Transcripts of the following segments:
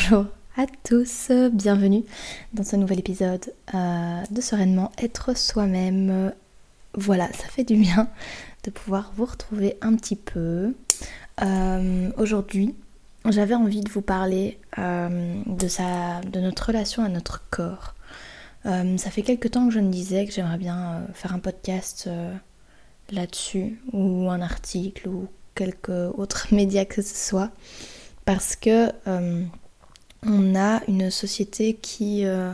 Bonjour à tous, bienvenue dans ce nouvel épisode euh, de Sereinement être soi-même. Voilà, ça fait du bien de pouvoir vous retrouver un petit peu. Euh, aujourd'hui, j'avais envie de vous parler euh, de, de notre relation à notre corps. ça fait quelques temps que je me disais que j'aimerais bien faire un podcast là-dessus, ou un article, ou quelque autre média que ce soit, parce que on a une société qui, euh,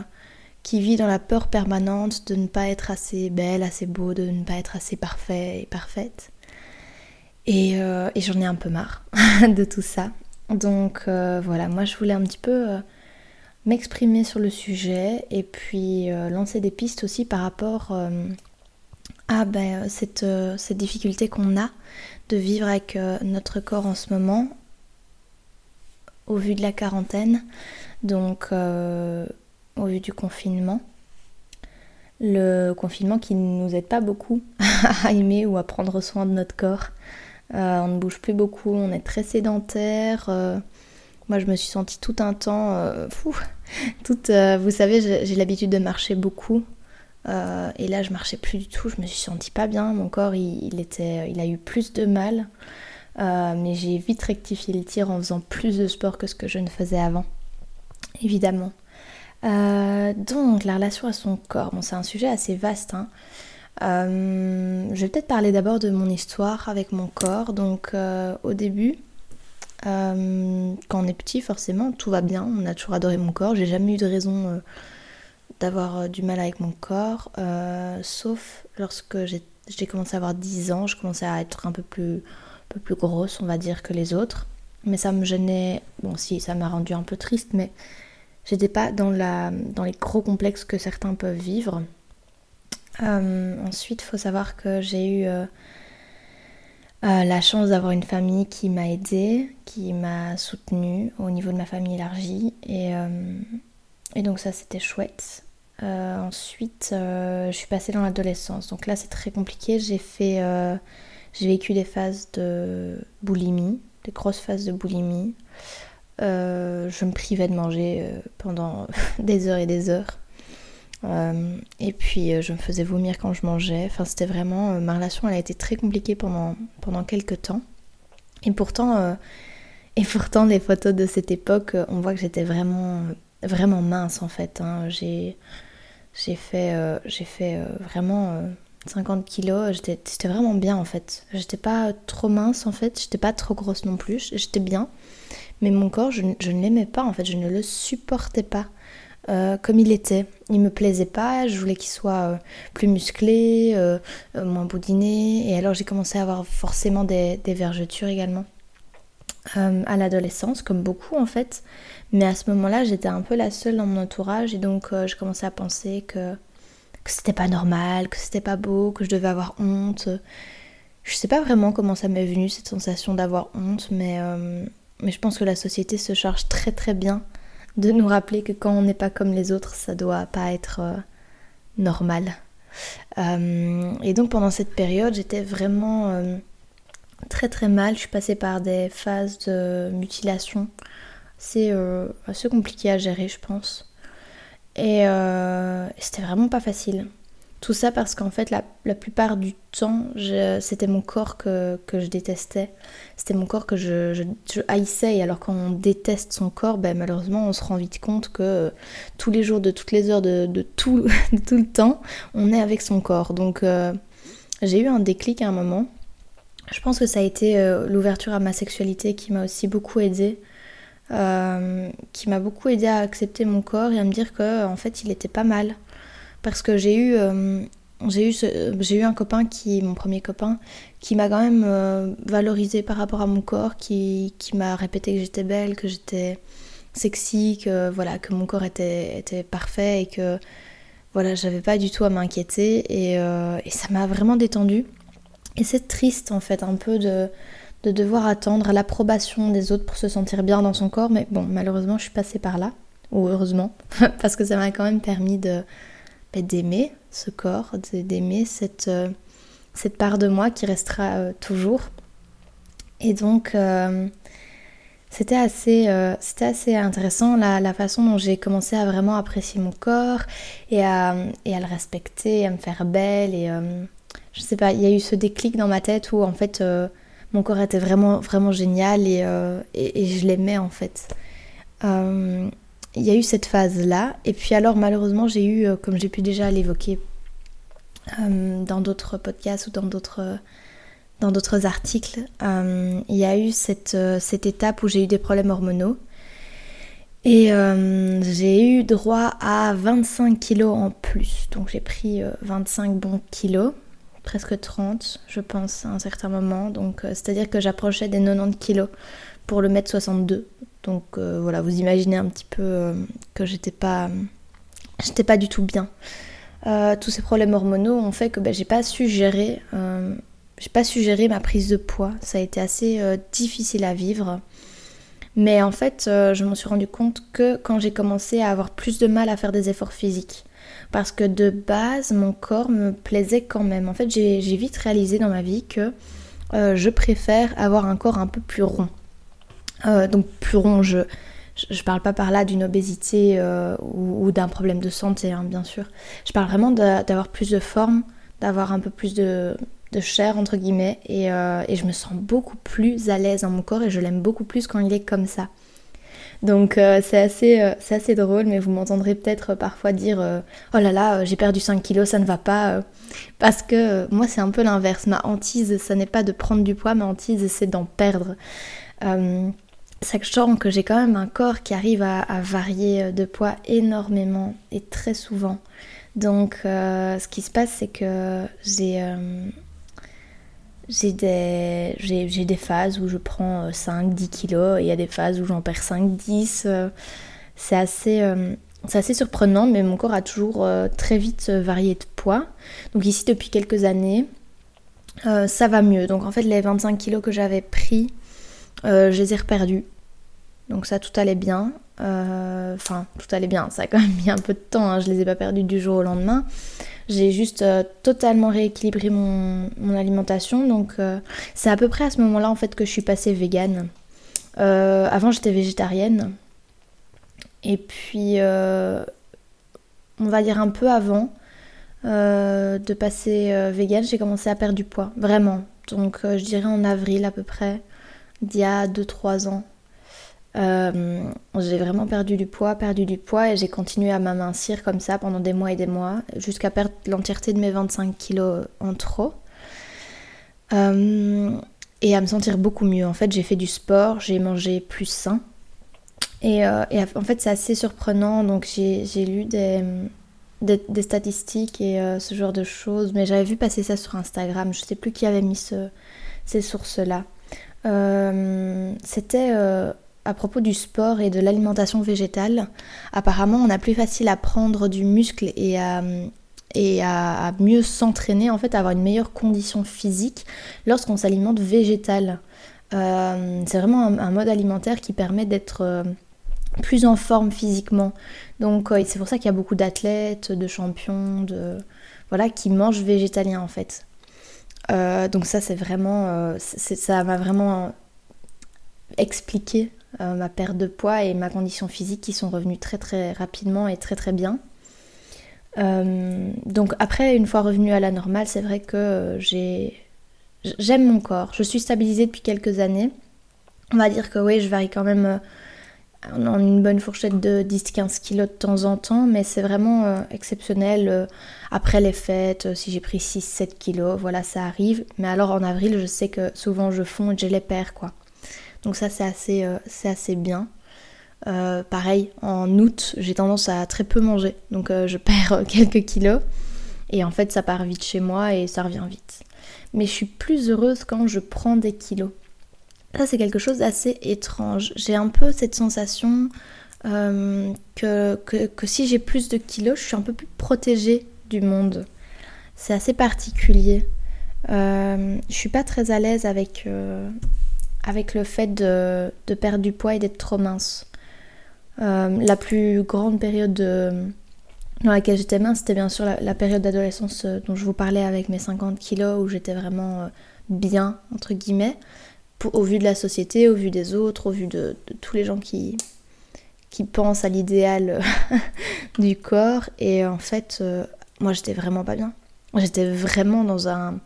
qui vit dans la peur permanente de ne pas être assez belle, assez beau, de ne pas être assez parfait et parfaite. Et, euh, j'en ai un peu marre de tout ça. Donc euh, voilà, moi je voulais un petit peu m'exprimer sur le sujet et puis lancer des pistes aussi par rapport à ben, cette, cette difficulté qu'on a de vivre avec notre corps en ce moment au vu de la quarantaine, donc euh, au vu du confinement. Le confinement qui ne nous aide pas beaucoup à aimer ou à prendre soin de notre corps. Euh, on ne bouge plus beaucoup, on est très sédentaire. Euh, moi, je me suis sentie tout un temps, fou, vous savez, j'ai l'habitude de marcher beaucoup. et là, je marchais plus du tout. Je me suis sentie pas bien. Mon corps, il, était, il a eu plus de mal. Euh, mais j'ai vite rectifié le tir en faisant plus de sport que ce que je ne faisais avant, évidemment. Euh, donc la relation à son corps, bon, c'est un sujet assez vaste. Hein. Euh, je vais peut-être parler d'abord de mon histoire avec mon corps. Donc au début, quand on est petit, forcément, tout va bien. On a toujours adoré mon corps. J'ai jamais eu de raison d'avoir du mal avec mon corps, sauf lorsque j'ai commencé à avoir 10 ans, je commençais à être un peu plus peu plus grosse, on va dire, que les autres. Mais ça me gênait, bon si, ça m'a rendu un peu triste, mais j'étais pas dans, la, dans les gros complexes que certains peuvent vivre. Euh, ensuite, faut savoir que j'ai eu euh, euh, la chance d'avoir une famille qui m'a aidée, qui m'a soutenue au niveau de ma famille élargie. Et, et donc ça, c'était chouette. ensuite, je suis passée dans l'adolescence. Donc là, c'est très compliqué. J'ai fait j'ai vécu des phases de boulimie, des grosses phases de boulimie. Euh, je me privais de manger euh, pendant des heures et des heures. Euh, et puis je me faisais vomir quand je mangeais. Enfin, c'était vraiment. ma relation, elle a été très compliquée pendant, pendant quelques temps. Et pourtant, et pourtant, les photos de cette époque, on voit que j'étais vraiment, vraiment mince en fait. Hein. J'ai, fait, j'ai fait vraiment 50 kilos, c'était vraiment bien en fait. J'étais pas trop mince en fait, j'étais pas trop grosse non plus, j'étais bien. Mais mon corps, je, ne l'aimais pas en fait, je ne le supportais pas euh, comme il était. Il me plaisait pas, je voulais qu'il soit euh, plus musclé, euh, moins boudiné. Et alors j'ai commencé à avoir forcément des, des vergetures également. à l'adolescence, comme beaucoup en fait. Mais à ce moment-là, j'étais un peu la seule dans mon entourage et donc je commençais à penser que que c'était pas normal, que c'était pas beau, que je devais avoir honte. Je sais pas vraiment comment ça m'est venu cette sensation d'avoir honte, mais, euh, je pense que la société se charge très très bien de nous rappeler que quand on n'est pas comme les autres, ça doit pas être euh, normal. Euh, et donc pendant cette période, j'étais vraiment très très mal. Je suis passée par des phases de mutilation. C'est assez compliqué à gérer, je pense. Et euh, c'était vraiment pas facile. Tout ça parce qu'en fait, la, plupart du temps, c'était mon corps que, je détestais. C'était mon corps que je, haïssais. Et alors, quand on déteste son corps, ben, malheureusement, on se rend vite compte que euh, tous les jours, de toutes les heures, de, tout, tout, le temps, on est avec son corps. Donc, euh, j'ai eu un déclic à un moment. Je pense que ça a été l'ouverture à ma sexualité qui m'a aussi beaucoup aidée. Euh, qui m'a beaucoup aidé à accepter mon corps et à me dire que en fait il était pas mal. Parce que j'ai eu euh, j'ai eu j'ai eu un copain qui mon premier copain qui m'a quand même euh, valorisé par rapport à mon corps qui, qui m'a répété que j'étais belle que j'étais sexy que voilà que mon corps était était parfait et que voilà j'avais pas du tout à m'inquiéter. Et, et ça m'a vraiment détendu et c'est triste en fait un peu de de devoir attendre l'approbation des autres pour se sentir bien dans son corps. Mais bon, malheureusement, je suis passée par là, ou heureusement, parce que ça m'a quand même permis de bah, d'aimer ce corps, d'aimer cette, euh, cette part de moi qui restera euh, toujours. Et donc, euh, c'était assez, assez intéressant la, façon dont j'ai commencé à vraiment apprécier mon corps et à, et à le respecter, à me faire belle. Et je sais pas, il y a eu ce déclic dans ma tête où en fait mon corps était vraiment, vraiment génial et, et, et je l'aimais en fait il y a eu cette phase-là. Et puis alors malheureusement j'ai eu, euh, comme j'ai pu déjà l'évoquer euh, dans d'autres podcasts ou dans d'autres dans d'autres articles, euh, il y a eu cette, cette étape où j'ai eu des problèmes hormonaux. Et j'ai eu droit à 25 kilos en plus. Donc j'ai pris 25 bons kilos, presque 30 je pense à un certain moment. Donc c'est-à-dire que j'approchais des 90 kilos pour le mètre 62. Donc euh, voilà, vous imaginez un petit peu euh, que j'étais pas, j'étais pas du tout bien. Euh, tous ces problèmes hormonaux ont fait que ben, j'ai pas su gérer, j'ai pas su gérer ma prise de poids. Ça a été assez difficile à vivre. Mais en fait, je me suis rendu compte que quand j'ai commencé à avoir plus de mal à faire des efforts physiques, parce que de base, mon corps me plaisait quand même. En fait, j'ai vite réalisé dans ma vie que je préfère avoir un corps un peu plus rond. Euh, donc plus rond, je, je parle pas par là d'une obésité euh, ou, d'un problème de santé, hein, bien sûr. Je parle vraiment d'avoir plus de forme, d'avoir un peu plus de, chair, entre guillemets, euh, et, je me sens beaucoup plus à l'aise dans mon corps et je l'aime beaucoup plus quand il est comme ça. Donc c'est assez, assez drôle, mais vous m'entendrez peut-être parfois dire Oh là là, j'ai perdu 5 kilos, ça ne va pas. parce que moi, c'est un peu l'inverse. Ma hantise, ça n'est pas de prendre du poids, ma hantise, c'est d'en perdre sachant que j'ai quand même un corps qui arrive à, varier de poids énormément et très souvent. Donc euh, ce qui se passe c'est que j'ai euh, j'ai des, des, phases où je prends 5-10 euh, kilos il y a des phases où j'en perds 5-10. c'est assez, assez surprenant mais mon corps a toujours très vite varié de poids. Donc ici depuis quelques années ça va mieux. Donc en fait les 25 kilos que j'avais pris euh, je les ai reperdus. Donc ça, tout allait bien. Euh, enfin, tout allait bien. Ça a quand même mis un peu de temps. Hein. Je les ai pas perdus du jour au lendemain. J'ai juste euh, totalement rééquilibré mon, alimentation. Donc c'est à peu près à ce moment-là en fait que je suis passée végane. avant, j'étais végétarienne. Et puis, on va dire un peu avant de passer végane, j'ai commencé à perdre du poids. Vraiment. Donc je dirais en avril à peu près d'il y a 2-3 ans. Euh, j'ai vraiment perdu du poids, perdu du poids et j'ai continué à m'amincir comme ça pendant des mois et des mois jusqu'à perdre l'entièreté de mes 25 kilos en trop. Euh, et à me sentir beaucoup mieux. En fait, j'ai fait du sport, j'ai mangé plus sain. Et, euh, en fait, c'est assez surprenant. Donc, j'ai lu des, des, statistiques et ce genre de choses. Mais j'avais vu passer ça sur Instagram. Je sais plus qui avait mis ces sources-là. C'était à propos du sport et de l'alimentation végétale. Apparemment, on a plus facile à prendre du muscle et à, mieux s'entraîner, en fait, à avoir une meilleure condition physique lorsqu'on s'alimente végétal. Euh, c'est vraiment un, mode alimentaire qui permet d'être plus en forme physiquement. Donc c'est pour ça qu'il y a beaucoup d'athlètes, de champions, de voilà, qui mangent végétalien en fait. Euh, donc ça, c'est vraiment, euh, ça m'a vraiment expliqué euh, ma perte de poids et ma condition physique qui sont revenues très très rapidement et très très bien. donc après, une fois revenue à la normale, c'est vrai que j'ai, j'aime mon corps. Je suis stabilisée depuis quelques années. On va dire que oui, je varie quand même en une bonne fourchette de 10-15 kilos de temps en temps, mais c'est vraiment euh, exceptionnel. Euh, après les fêtes, euh, si j'ai pris 6-7 kilos, voilà, ça arrive. Mais alors en avril, je sais que souvent je fonds et je les perds, quoi. Donc ça, c'est assez, c'est assez bien. pareil, en août, j'ai tendance à très peu manger, donc je perds quelques kilos. Et en fait, ça part vite chez moi et ça revient vite. Mais je suis plus heureuse quand je prends des kilos. Ça, c'est quelque chose d'assez étrange. J'ai un peu cette sensation euh, que, que, si j'ai plus de kilos, je suis un peu plus protégée du monde. C'est assez particulier. Euh, je suis pas très à l'aise avec, euh, avec le fait de, perdre du poids et d'être trop mince. Euh, la plus grande période dans laquelle j'étais mince, c'était bien sûr la, période d'adolescence dont je vous parlais avec mes 50 kilos où j'étais vraiment bien, entre guillemets. au vu de la société, au vu des autres, au vu de, tous les gens qui, qui pensent à l'idéal du corps. Et en fait, euh, moi j'étais vraiment pas bien. J'étais vraiment dans un,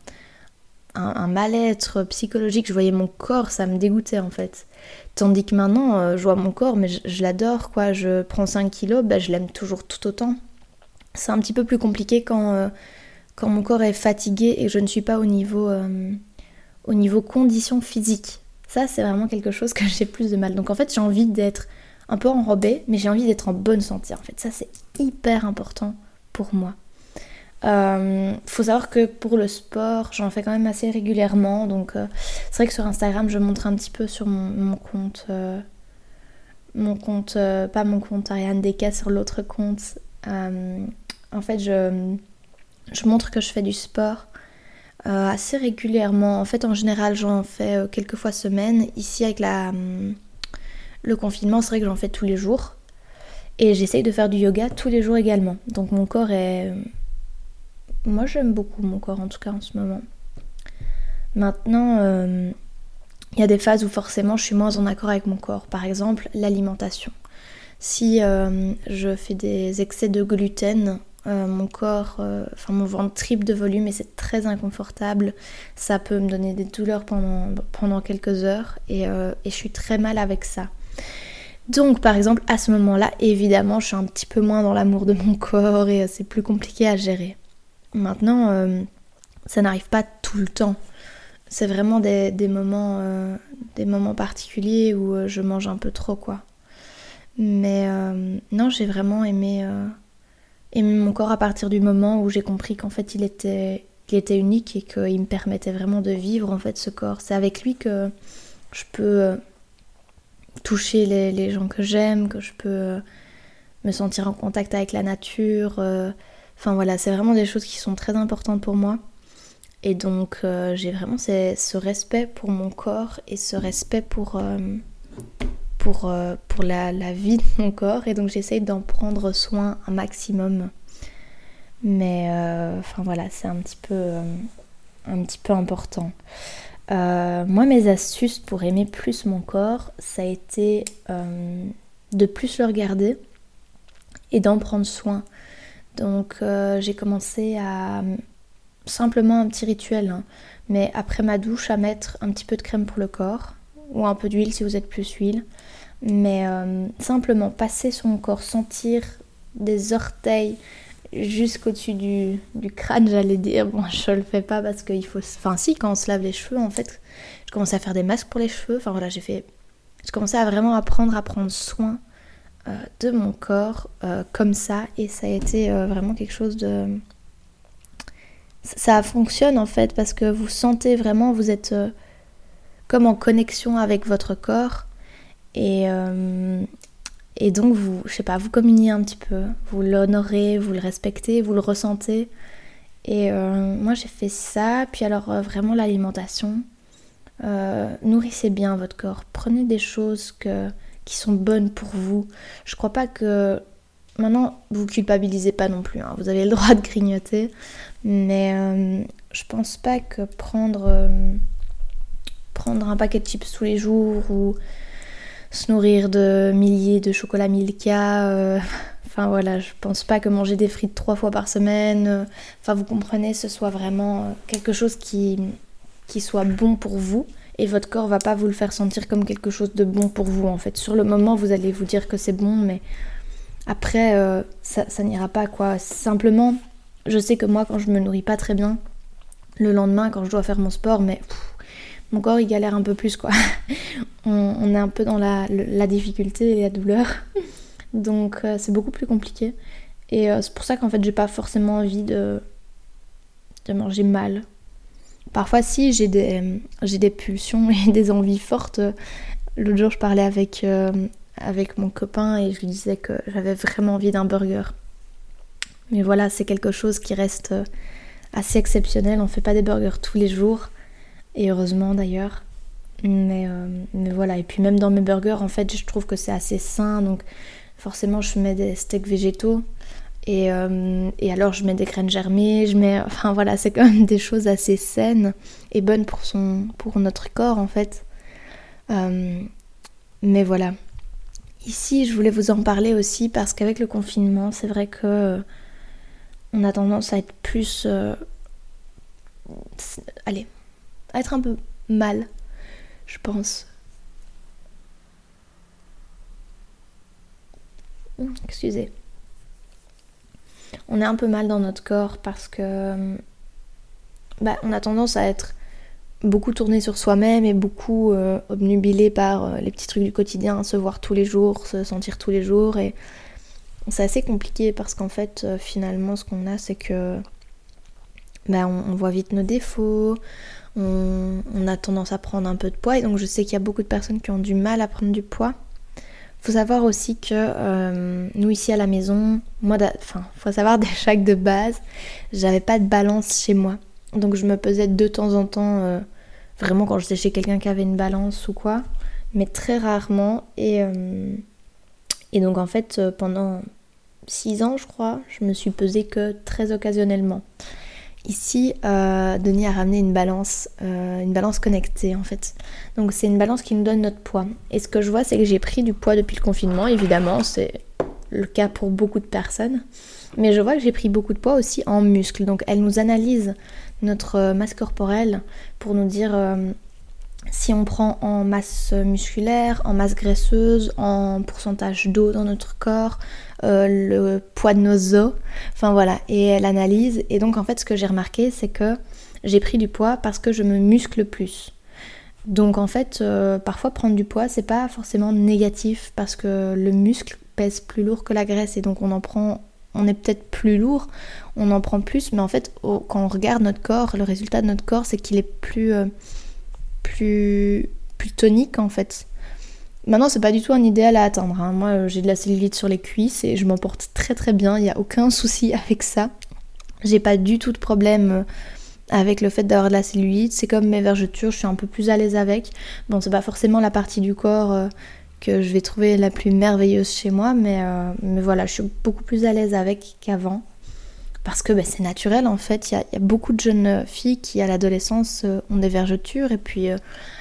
un, mal-être psychologique. Je voyais mon corps, ça me dégoûtait en fait. Tandis que maintenant, euh, je vois mon corps, mais je, l'adore quoi. Je prends 5 kilos, bah, je l'aime toujours tout autant. C'est un petit peu plus compliqué quand, euh, quand mon corps est fatigué et je ne suis pas au niveau, euh, au niveau condition physique. Ça, c'est vraiment quelque chose que j'ai plus de mal. Donc en fait, j'ai envie d'être un peu enrobée, mais j'ai envie d'être en bonne santé. En fait, ça, c'est hyper important pour moi. Euh, faut savoir que pour le sport, j'en fais quand même assez régulièrement. Donc, euh, c'est vrai que sur Instagram, je montre un petit peu sur mon, compte. Euh, mon compte, pas mon compte Ariane Deka, sur l'autre compte. en fait, je, montre que je fais du sport assez régulièrement. En fait, en général, j'en fais quelques fois semaine. Ici, avec la, le confinement, c'est vrai que j'en fais tous les jours. Et j'essaye de faire du yoga tous les jours également. Donc, mon corps est moi j'aime beaucoup mon corps en tout cas en ce moment. Maintenant, euh, il y a des phases où forcément je suis moins en accord avec mon corps. Par exemple, l'alimentation. Si euh, je fais des excès de gluten, euh, mon corps, enfin mon ventre triple de volume et c'est très inconfortable. Ça peut me donner des douleurs pendant, pendant quelques heures et, et je suis très mal avec ça. Donc par exemple à ce moment-là, évidemment, je suis un petit peu moins dans l'amour de mon corps et c'est plus compliqué à gérer. Maintenant, euh, ça n'arrive pas tout le temps. C'est vraiment des, moments, euh, des particuliers où euh, je mange un peu trop, quoi. Mais non, j'ai vraiment aimé, aimé mon corps à partir du moment où j'ai compris qu'en fait il était, il était unique et qu'il me permettait vraiment de vivre en fait ce corps. C'est avec lui que je peux toucher les gens que j'aime, que je peux me sentir en contact avec la nature, Enfin voilà, c'est vraiment des choses qui sont très importantes pour moi. Et donc euh, j'ai vraiment ce respect pour mon corps et ce respect pour, euh, pour, euh, pour la, vie de mon corps. Et donc j'essaye d'en prendre soin un maximum. Mais enfin voilà, c'est un un petit peu important. moi mes astuces pour aimer plus mon corps, ça a été de plus le regarder et d'en prendre soin. Donc euh, j'ai commencé à simplement un petit rituel, hein. mais après ma douche à mettre un petit peu de crème pour le corps ou un peu d'huile si vous êtes plus huile. Mais euh, simplement passer sur mon corps, sentir des orteils jusqu'au-dessus du, crâne, j'allais dire. Bon, je le fais pas parce qu'il faut. Enfin, si, quand on se lave les cheveux, en fait, je commençais à faire des masques pour les cheveux. Enfin voilà, j'ai fait. Je commençais à vraiment apprendre à prendre soin euh, de mon corps euh, comme ça et ça a été euh, vraiment quelque chose de... Ça fonctionne en fait parce que vous sentez vraiment, vous êtes comme en connexion avec votre corps et, et donc vous, je sais pas, vous communiez un petit peu, vous l'honorez, vous le respectez, vous le ressentez. Et moi j'ai fait ça, puis alors vraiment l'alimentation. nourrissez bien votre corps, prenez des choses que sont bonnes pour vous. Je crois pas que maintenant vous culpabilisez pas non plus. Hein. Vous avez le droit de grignoter, mais euh, je pense pas que prendre euh, prendre un paquet de chips tous les jours ou se nourrir de milliers de chocolats Milka. Euh, enfin voilà, je pense pas que manger des frites trois fois par semaine, enfin vous comprenez, ce soit vraiment quelque chose qui, qui soit bon pour vous et votre corps va pas vous le faire sentir comme quelque chose de bon pour vous en fait. Sur le moment, vous allez vous dire que c'est bon, mais après, euh, ça, n'ira pas quoi. Simplement, je sais que moi, quand je me nourris pas très bien, le lendemain, quand je dois faire mon sport, mais mon corps il galère un peu plus quoi. on, est un peu dans la, difficulté et la douleur, donc euh, c'est beaucoup plus compliqué. Et euh, c'est pour ça qu'en fait, j'ai pas forcément envie de, de manger mal Parfois, si, j'ai des, des pulsions et des envies fortes. L'autre jour, je parlais avec, euh, avec mon copain et je lui disais que j'avais vraiment envie d'un burger. Mais voilà, c'est quelque chose qui reste assez exceptionnel. On fait pas des burgers tous les jours. Et heureusement d'ailleurs. Mais, euh, mais voilà, et puis même dans mes burgers, en fait, je trouve que c'est assez sain. Donc forcément, je mets des steaks végétaux. Euh, et, alors je mets des graines germées, je mets, enfin voilà, c'est quand même des choses assez saines et bonnes pour, son, pour notre corps en fait. mais voilà. Ici, je voulais vous en parler aussi parce qu'avec le confinement, c'est vrai que on a tendance à être plus. allez, à être un peu mal, je pense. Excusez. On est un peu mal dans notre corps parce que bah, on a tendance à être beaucoup tourné sur soi-même et beaucoup euh, obnubilé par euh, les petits trucs du quotidien, se voir tous les jours, se sentir tous les jours. Et c'est assez compliqué parce qu'en fait, euh, finalement, ce qu'on a, c'est que bah, on, voit vite nos défauts, on, a tendance à prendre un peu de poids. Et donc, je sais qu'il y a beaucoup de personnes qui ont du mal à prendre du poids. Faut savoir aussi que nous ici à la maison, moi, enfin, faut savoir déjà que de base, j'avais pas de balance chez moi. Donc je me pesais de temps en temps, euh, vraiment quand j'étais chez quelqu'un qui avait une balance ou quoi, mais très rarement. Et, euh, et donc en fait, euh, pendant 6 ans, je crois, je me suis pesée que très occasionnellement. Ici, Denis a ramené une balance, une balance connectée en fait. Donc c'est une balance qui nous donne notre poids. Et ce que je vois, c'est que j'ai pris du poids depuis le confinement, évidemment, c'est le cas pour beaucoup de personnes. Mais je vois que j'ai pris beaucoup de poids aussi en muscles. Donc elle nous analyse notre euh, masse corporelle pour nous dire euh, si on prend en masse musculaire, en masse graisseuse, en pourcentage d'eau dans notre corps, euh, le poids de nos os, enfin voilà, et elle analyse. Et donc en fait ce que j'ai remarqué c'est que j'ai pris du poids parce que je me muscle plus. Donc en fait parfois prendre du poids c'est pas forcément négatif parce que le muscle pèse plus lourd que la graisse et donc on en prend on est peut-être plus lourd, on en prend plus, mais en fait, quand on regarde notre corps, le résultat de notre corps, c'est qu'il est plus, euh, plus, plus tonique en fait. Maintenant, c'est pas du tout un idéal à atteindre. Hein. Moi, euh, j'ai de la cellulite sur les cuisses et je m'en porte très très bien. Il n'y a aucun souci avec ça. J'ai pas du tout de problème euh, avec le fait d'avoir de la cellulite. C'est comme mes vergetures, je suis un peu plus à l'aise avec. Bon, c'est pas forcément la partie du corps que je vais trouver la plus merveilleuse chez moi, mais, euh, mais voilà, je suis beaucoup plus à l'aise avec qu'avant. Parce que ben, c'est naturel en fait, il y, a, beaucoup de jeunes filles qui à l'adolescence euh, ont des vergetures et puis euh,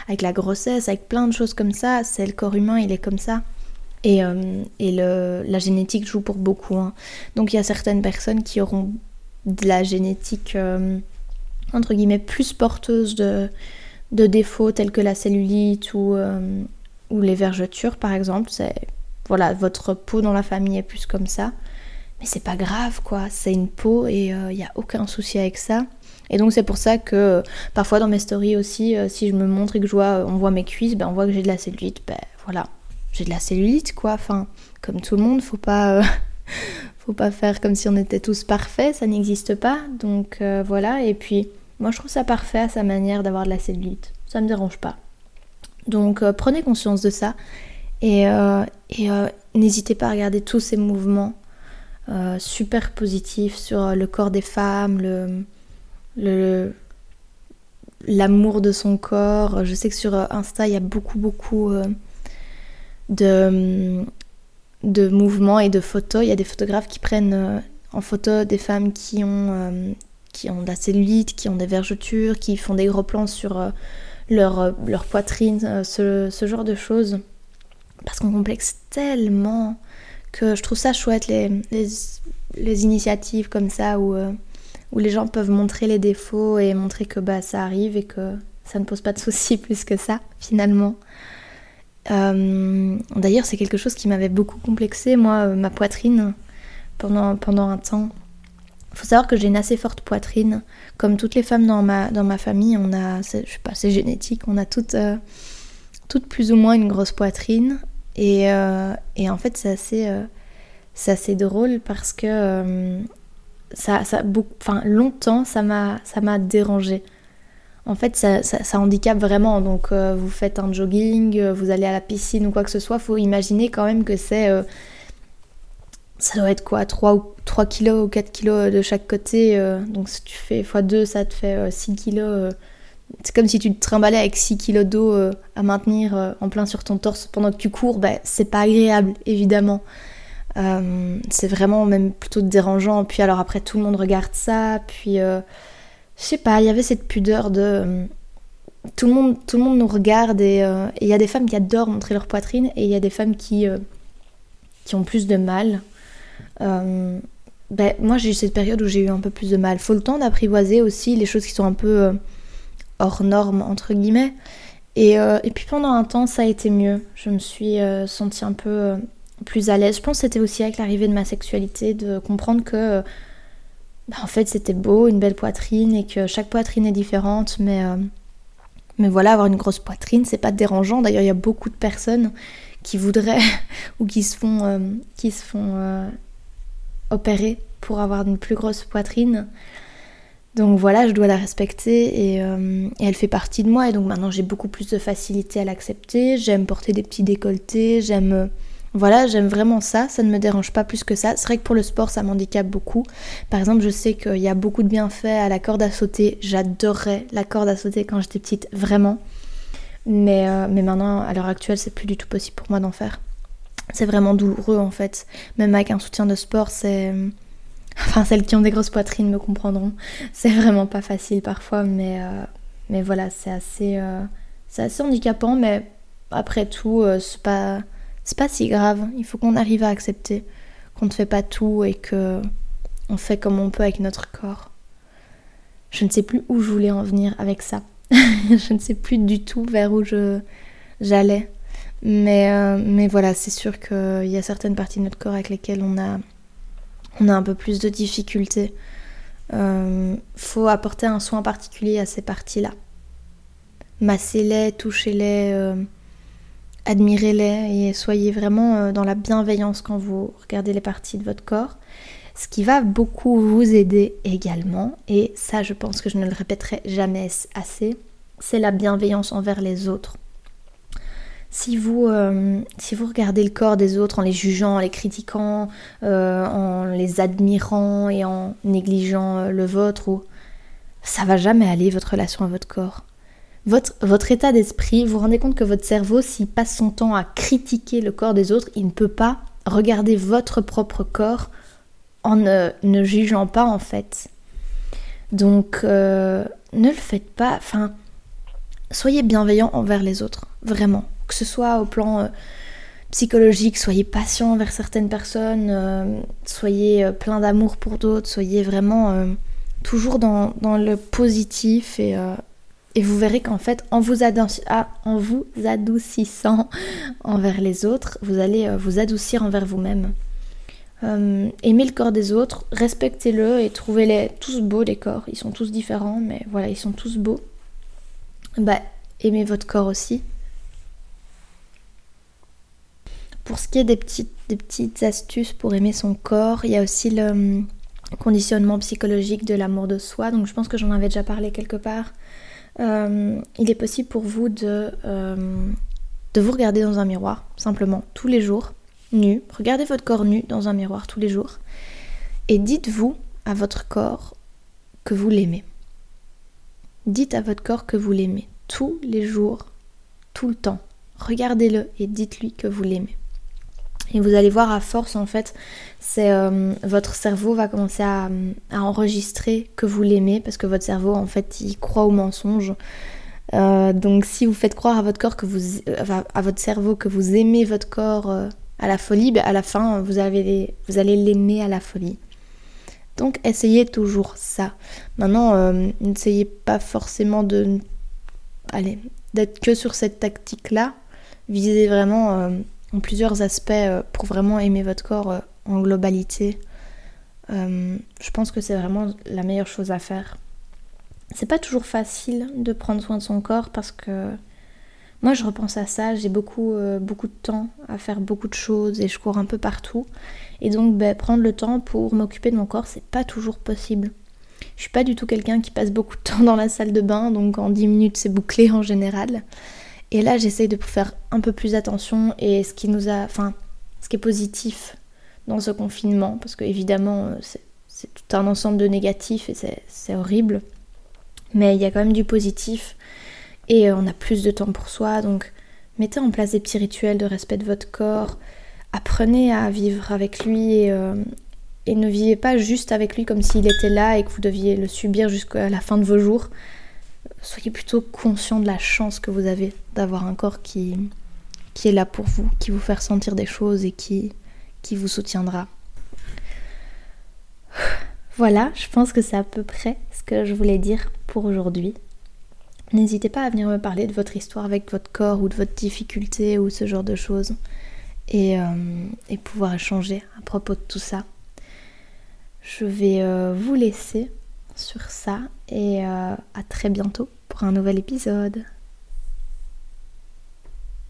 avec la grossesse, avec plein de choses comme ça, c'est le corps humain, il est comme ça. Et, la génétique joue pour beaucoup. Hein. Donc il y a certaines personnes qui auront de la génétique entre guillemets plus porteuse de, défauts tels que la cellulite ou, ou les vergetures par exemple, voilà, votre peau dans la famille est plus comme ça. Mais c'est pas grave quoi, c'est une peau et il euh, n'y a aucun souci avec ça. Et donc c'est pour ça que euh, parfois dans mes stories aussi, euh, si je me montre et que je vois, on voit mes cuisses, ben on voit que j'ai de la cellulite, ben voilà, j'ai de la cellulite quoi. Enfin, comme tout le monde, faut pas, faut pas faire comme si on était tous parfaits, ça n'existe pas. Donc voilà. Et puis moi je trouve ça parfait à sa manière d'avoir de la cellulite, ça me dérange pas. Donc prenez conscience de ça et, euh, n'hésitez pas à regarder tous ces mouvements super positifs sur le corps des femmes, l'amour de son corps. Je sais que sur Insta, il y a beaucoup, beaucoup de, de mouvements et de photos. Il y a des photographes qui prennent en photo des femmes qui ont, qui ont de la cellulite, qui ont des vergetures, qui font des gros plans sur leur, euh, poitrine, euh, ce, genre de choses. Parce qu'on complexe tellement que je trouve ça chouette, les, les, initiatives comme ça où, euh, où les gens peuvent montrer les défauts et montrer que bah, ça arrive et que ça ne pose pas de soucis plus que ça, finalement. D'ailleurs, c'est quelque chose qui m'avait beaucoup complexé, moi, ma poitrine, pendant, pendant un temps. Il faut savoir que j'ai une assez forte poitrine. Comme toutes les femmes dans ma, dans ma famille, on a, je sais pas, c'est génétique, on a toutes, euh, toutes plus ou moins une grosse poitrine. Et, euh, et en fait, c'est assez, euh, drôle parce que ça, ça, longtemps, ça m'a, dérangé. En fait, ça, ça, handicape vraiment. Donc, vous faites un jogging, vous allez à la piscine ou quoi que ce soit, faut imaginer quand même que c'est ça doit être quoi 3, ou, 3 kilos ou 4 kilos de chaque côté. Euh, donc si tu fais x2, ça te fait 6 euh, kilos. Euh. c'est comme si tu te trimballais avec 6 kilos d'eau à maintenir en plein sur ton torse pendant que tu cours. Bah, c'est pas agréable, évidemment. c'est vraiment même plutôt dérangeant. Puis alors après, tout le monde regarde ça. Puis je sais pas, il y avait cette pudeur de tout le monde, tout le monde nous regarde et il y a des femmes qui adorent montrer leur poitrine et il y a des femmes qui, qui ont plus de mal. Ben, moi j'ai eu cette période où j'ai eu un peu plus de mal. Faut le temps d'apprivoiser aussi les choses qui sont un peu hors normes entre guillemets. Et, et, puis pendant un temps ça a été mieux. Je me suis sentie un peu plus à l'aise. Je pense que c'était aussi avec l'arrivée de ma sexualité, de comprendre que bah, en fait c'était beau, une belle poitrine et que chaque poitrine est différente, mais, euh, mais voilà, avoir une grosse poitrine, c'est pas dérangeant. D'ailleurs, il y a beaucoup de personnes qui voudraient ou qui se font, euh, qui se font euh, opérer pour avoir une plus grosse poitrine. Donc voilà, je dois la respecter et, et, elle fait partie de moi et donc maintenant j'ai beaucoup plus de facilité à l'accepter. J'aime porter des petits décolletés, j'aime voilà, j'aime vraiment ça, ça ne me dérange pas plus que ça. C'est vrai que pour le sport, ça m'handicape beaucoup. Par exemple, je sais qu'il y a beaucoup de bienfaits à la corde à sauter. J'adorais la corde à sauter quand j'étais petite, vraiment. Mais, euh, mais maintenant, à l'heure actuelle, c'est plus du tout possible pour moi d'en faire. C'est vraiment douloureux en fait. Même avec un soutien de sport, c'est. Enfin, celles qui ont des grosses poitrines me comprendront. C'est vraiment pas facile parfois, mais, euh, mais voilà, c'est assez, euh, c'est assez handicapant. Mais après tout, c'est pas pas si grave. Il faut qu'on arrive à accepter qu'on ne fait pas tout et que on fait comme on peut avec notre corps. Je ne sais plus où je voulais en venir avec ça. je ne sais plus du tout vers où je j'allais. Mais, euh, mais voilà, c'est sûr qu'il y a certaines parties de notre corps avec lesquelles on a, on a un peu plus de difficultés. Euh, faut apporter un soin particulier à ces parties-là. Massez-les, touchez-les. Euh, admirez-les et soyez vraiment euh, dans la bienveillance quand vous regardez les parties de votre corps. Ce qui va beaucoup vous aider également, et ça je pense que je ne le répéterai jamais assez, c'est la bienveillance envers les autres. Si vous, euh, si vous regardez le corps des autres en les jugeant, en les critiquant, euh, en les admirant et en négligeant le vôtre, ou... ça va jamais aller votre relation à votre corps. Votre, votre état d'esprit, vous vous rendez compte que votre cerveau, s'il passe son temps à critiquer le corps des autres, il ne peut pas regarder votre propre corps en ne, ne jugeant pas en fait. Donc euh, ne le faites pas, enfin, soyez bienveillant envers les autres, vraiment. Que ce soit au plan euh, psychologique, soyez patient envers certaines personnes, euh, soyez plein d'amour pour d'autres, soyez vraiment toujours dans, le positif et, et vous verrez qu'en fait, en vous, ah, en vous, adoucissant envers les autres, vous allez euh, vous adoucir envers vous-même. Euh, aimez le corps des autres, respectez-le et trouvez-les tous beaux, les corps. Ils sont tous différents, mais voilà, ils sont tous beaux. Bah, aimez votre corps aussi. Pour ce qui est des petites, des petites astuces pour aimer son corps, il y a aussi le hum, conditionnement psychologique de l'amour de soi. Donc je pense que j'en avais déjà parlé quelque part. Euh, il est possible pour vous de, euh, de vous regarder dans un miroir, simplement, tous les jours, nu. Regardez votre corps nu dans un miroir tous les jours. Et dites-vous à votre corps que vous l'aimez. Dites à votre corps que vous l'aimez tous les jours, tout le temps. Regardez-le et dites-lui que vous l'aimez. Et vous allez voir à force en fait, c'est euh, votre cerveau va commencer à, enregistrer que vous l'aimez parce que votre cerveau en fait il croit au mensonge. Euh, donc si vous faites croire à votre corps que vous euh, cerveau que vous aimez votre corps à la folie, ben, à la fin vous allez l'aimer à la folie. Donc essayez toujours ça. Maintenant, n'essayez pas forcément de allez, d'être que sur cette tactique là. Visez vraiment en plusieurs aspects euh, pour vraiment aimer votre corps euh, en globalité. Euh, je pense que c'est vraiment la meilleure chose à faire. C'est pas toujours facile de prendre soin de son corps parce que moi je repense à ça, j'ai beaucoup, beaucoup de temps à faire beaucoup de choses et je cours un peu partout. Et donc ben, prendre le temps pour m'occuper de mon corps, c'est pas toujours possible. Je suis pas du tout quelqu'un qui passe beaucoup de temps dans la salle de bain, donc en 10 minutes c'est bouclé en général. Et là, j'essaye de faire un peu plus attention et ce qui nous a, enfin, ce qui est positif dans ce confinement, parce que évidemment, euh, c'est tout un ensemble de négatifs et c'est horrible, mais il y a quand même du positif et euh, on a plus de temps pour soi, donc mettez en place des petits rituels de respect de votre corps, apprenez à vivre avec lui et, euh, et ne vivez pas juste avec lui comme s'il était là et que vous deviez le subir jusqu'à la fin de vos jours soyez plutôt conscient de la chance que vous avez d'avoir un corps qui, qui est là pour vous, qui vous fait ressentir des choses et qui, qui vous soutiendra. Voilà, je pense que c'est à peu près ce que je voulais dire pour aujourd'hui. N'hésitez pas à venir me parler de votre histoire avec votre corps ou de votre difficulté ou ce genre de choses et, euh, pouvoir échanger à propos de tout ça. Je vais euh, vous laisser sur ça et euh, à très bientôt pour un nouvel épisode.